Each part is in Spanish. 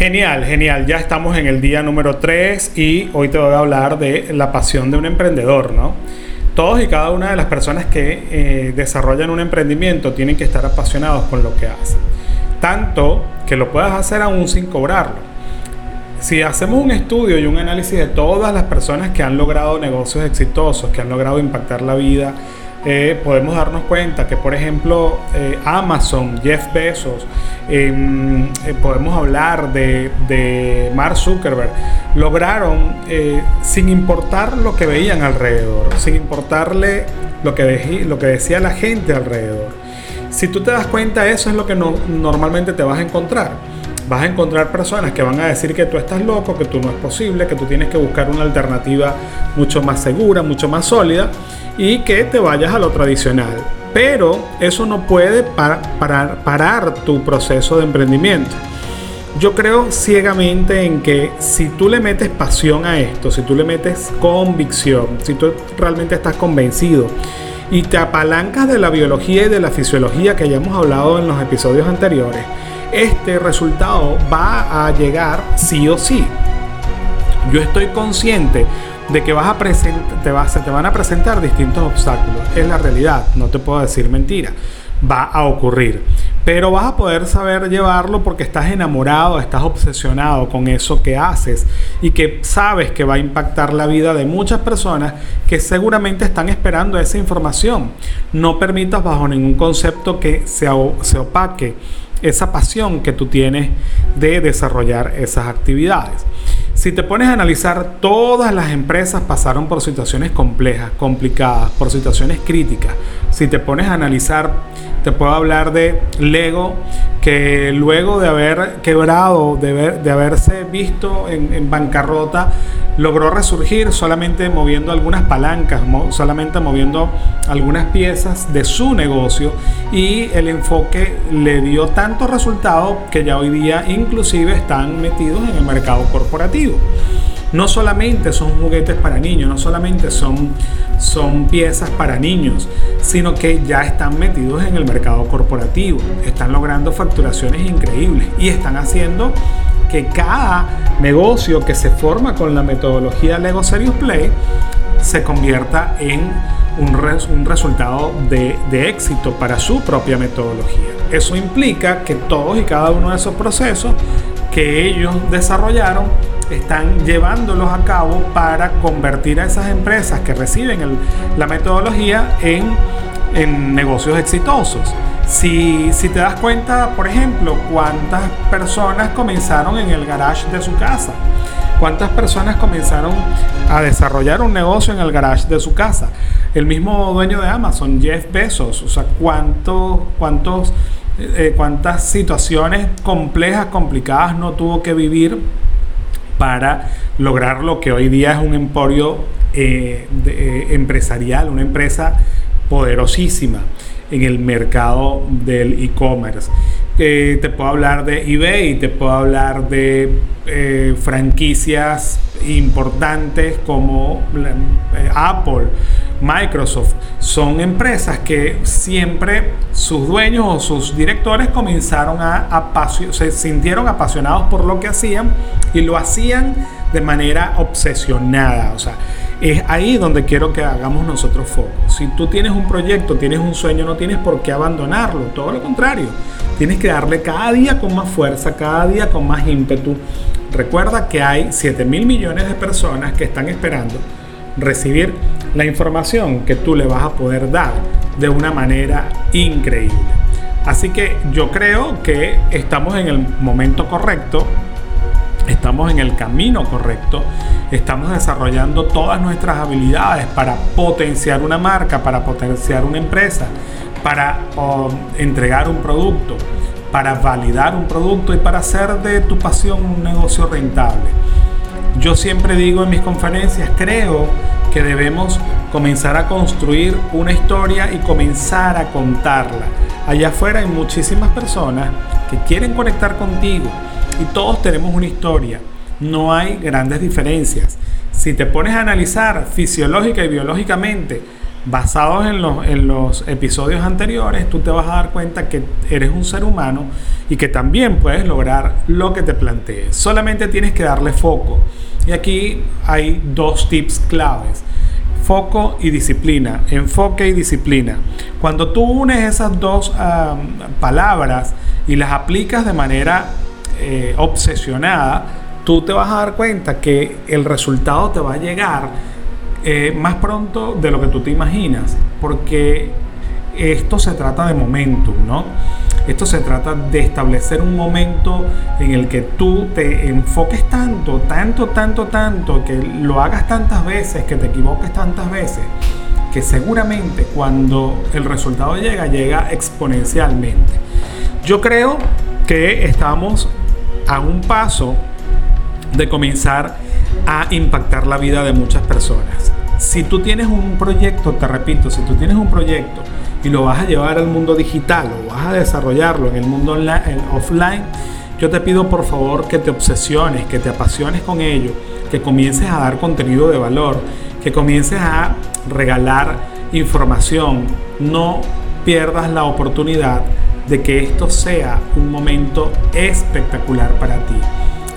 Genial, genial. Ya estamos en el día número 3 y hoy te voy a hablar de la pasión de un emprendedor, ¿no? Todos y cada una de las personas que eh, desarrollan un emprendimiento tienen que estar apasionados con lo que hacen. Tanto que lo puedas hacer aún sin cobrarlo. Si hacemos un estudio y un análisis de todas las personas que han logrado negocios exitosos, que han logrado impactar la vida eh, podemos darnos cuenta que, por ejemplo, eh, Amazon, Jeff Bezos, em, eh, podemos hablar de, Mark Zuckerberg, lograron, sin importar lo que veían alrededor, sin importarle lo que, lo que decía la gente alrededor. Si tú te das cuenta, eso es lo que no, normalmente te vas a encontrar vas a encontrar personas que van a decir que tú estás loco, que tú no es posible, que tú tienes que buscar una alternativa mucho más segura, mucho más sólida y que te vayas a lo tradicional. Pero eso no puede parar, tu proceso de emprendimiento. Yo creo ciegamente en que si tú le metes pasión a esto, si tú le metes convicción, si tú realmente estás convencido y te apalancas de la biología y de la fisiología que ya hemos hablado en los episodios anteriores, este resultado va a llegar sí o sí. Yo estoy consciente de que vas a te se te van a presentar distintos obstáculos. Es la realidad, no te puedo decir mentira. Va a ocurrir. Pero vas a poder saber llevarlo porque estás enamorado, estás obsesionado con eso que haces y que sabes que va a impactar la vida de muchas personas que seguramente están esperando esa información. No permitas bajo ningún concepto que se, se opaque esa pasión que tú tienes de desarrollar esas actividades. Si te pones a analizar, todas las empresas pasaron por situaciones complejas, complicadas, por situaciones críticas. Si te pones a analizar, te puedo hablar de Lego, que luego de haber quebrado, de, haberse visto en, bancarrota, logró resurgir solamente moviendo algunas palancas, solamente moviendo algunas piezas de su negocio y el enfoque le dio tanto resultado que ya hoy día inclusive están metidos en el mercado corporativo no solamente son juguetes para niños, no solamente son, son piezas para niños, sino que ya están metidos en el mercado corporativo, están logrando facturaciones increíbles y están haciendo que cada negocio que se forma con la metodología Lego Serious Play se convierta en un, un resultado de, de, éxito para su propia metodología. Eso implica que todos y cada uno de esos procesos que ellos desarrollaron están llevándolos a cabo para convertir a esas empresas que reciben la metodología en, negocios exitosos. Si, te das cuenta, por ejemplo, cuántas personas comenzaron en el garage de su casa, cuántas personas comenzaron a desarrollar un negocio en el garage de su casa. El mismo dueño de Amazon, Jeff Bezos, o sea, cuántos, cuántos, eh, cuántas situaciones complejas, complicadas no tuvo que vivir para lograr lo que hoy día es un emporio eh, eh, empresarial, una empresa poderosísima en el mercado del e-commerce. Eh, te puedo hablar de eBay, te puedo hablar de franquicias importantes como Apple, Microsoft. Son empresas que siempre sus dueños o sus directores comenzaron a se sintieron apasionados por lo que hacían y lo hacían de manera obsesionada. O sea, es ahí donde quiero que hagamos nosotros foco. Si tú tienes un proyecto, tienes un sueño, no tienes por qué abandonarlo. Todo lo contrario. Tienes que darle cada día con más fuerza, cada día con más ímpetu. Recuerda que hay 7 mil millones de personas que están esperando recibir la información que tú le vas a poder dar de una manera increíble. Así que yo creo que estamos en el momento correcto, estamos en el camino correcto, estamos desarrollando todas nuestras habilidades para potenciar una marca, para potenciar una empresa, para um, entregar un producto, para validar un producto y para hacer de tu pasión un negocio rentable. Yo siempre digo en mis conferencias, creo que debemos comenzar a construir una historia y comenzar a contarla. Allá afuera hay muchísimas personas que quieren conectar contigo y todos tenemos una historia. No hay grandes diferencias. Si te pones a analizar fisiológica y biológicamente basados en los, en los episodios anteriores, tú te vas a dar cuenta que eres un ser humano y que también puedes lograr lo que te plantees. Solamente tienes que darle foco. Y aquí hay dos tips claves. Foco y disciplina, enfoque y disciplina. Cuando tú unes esas dos palabras y las aplicas de manera eh, obsesionada, tú te vas a dar cuenta que el resultado te va a llegar eh, más pronto de lo que tú te imaginas, porque esto se trata de momentum, ¿no? Esto se trata de establecer un momento en el que tú te enfoques tanto, tanto, tanto, tanto, que lo hagas tantas veces, que te equivoques tantas veces, que seguramente cuando el resultado llega, llega exponencialmente. Yo creo que estamos a un paso de comenzar a impactar la vida de muchas personas. Si tú tienes un proyecto, te repito, si tú tienes un proyecto y lo vas a llevar al mundo digital o vas a desarrollarlo en el mundo online, offline, yo te pido por favor que te obsesiones, que te apasiones con ello, que comiences a dar contenido de valor, que comiences a regalar información. No pierdas la oportunidad de que esto sea un momento espectacular para ti.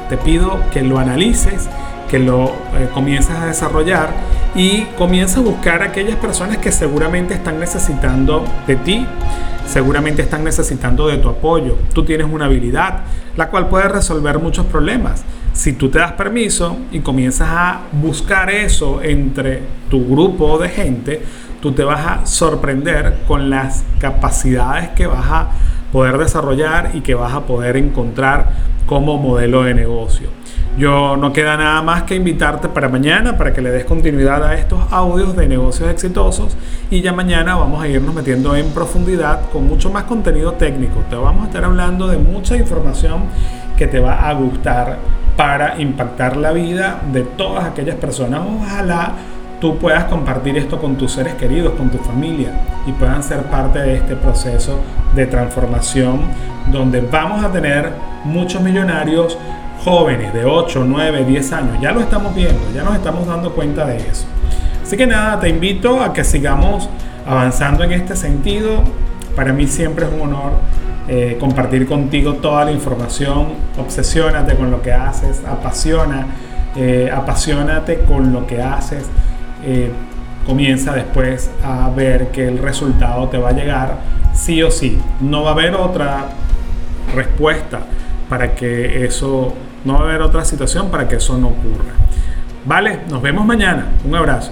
Te pido que lo analices, que lo eh, comiences a desarrollar y comienza a buscar a aquellas personas que seguramente están necesitando de ti, seguramente están necesitando de tu apoyo. Tú tienes una habilidad la cual puede resolver muchos problemas. Si tú te das permiso y comienzas a buscar eso entre tu grupo de gente, tú te vas a sorprender con las capacidades que vas a poder desarrollar y que vas a poder encontrar como modelo de negocio. Yo no queda nada más que invitarte para mañana para que le des continuidad a estos audios de negocios exitosos y ya mañana vamos a irnos metiendo en profundidad con mucho más contenido técnico. Te vamos a estar hablando de mucha información que te va a gustar para impactar la vida de todas aquellas personas. Ojalá tú puedas compartir esto con tus seres queridos, con tu familia y puedan ser parte de este proceso de transformación donde vamos a tener muchos millonarios jóvenes de 8, 9, 10 años. Ya lo estamos viendo, ya nos estamos dando cuenta de eso. Así que nada, te invito a que sigamos avanzando en este sentido. Para mí siempre es un honor eh, compartir contigo toda la información. Obsesiónate con lo que haces, apasiona, eh, apasionate con lo que haces. Eh, comienza después a ver que el resultado te va a llegar sí o sí. No va a haber otra respuesta para que eso no va a haber otra situación para que eso no ocurra. Vale, nos vemos mañana. Un abrazo.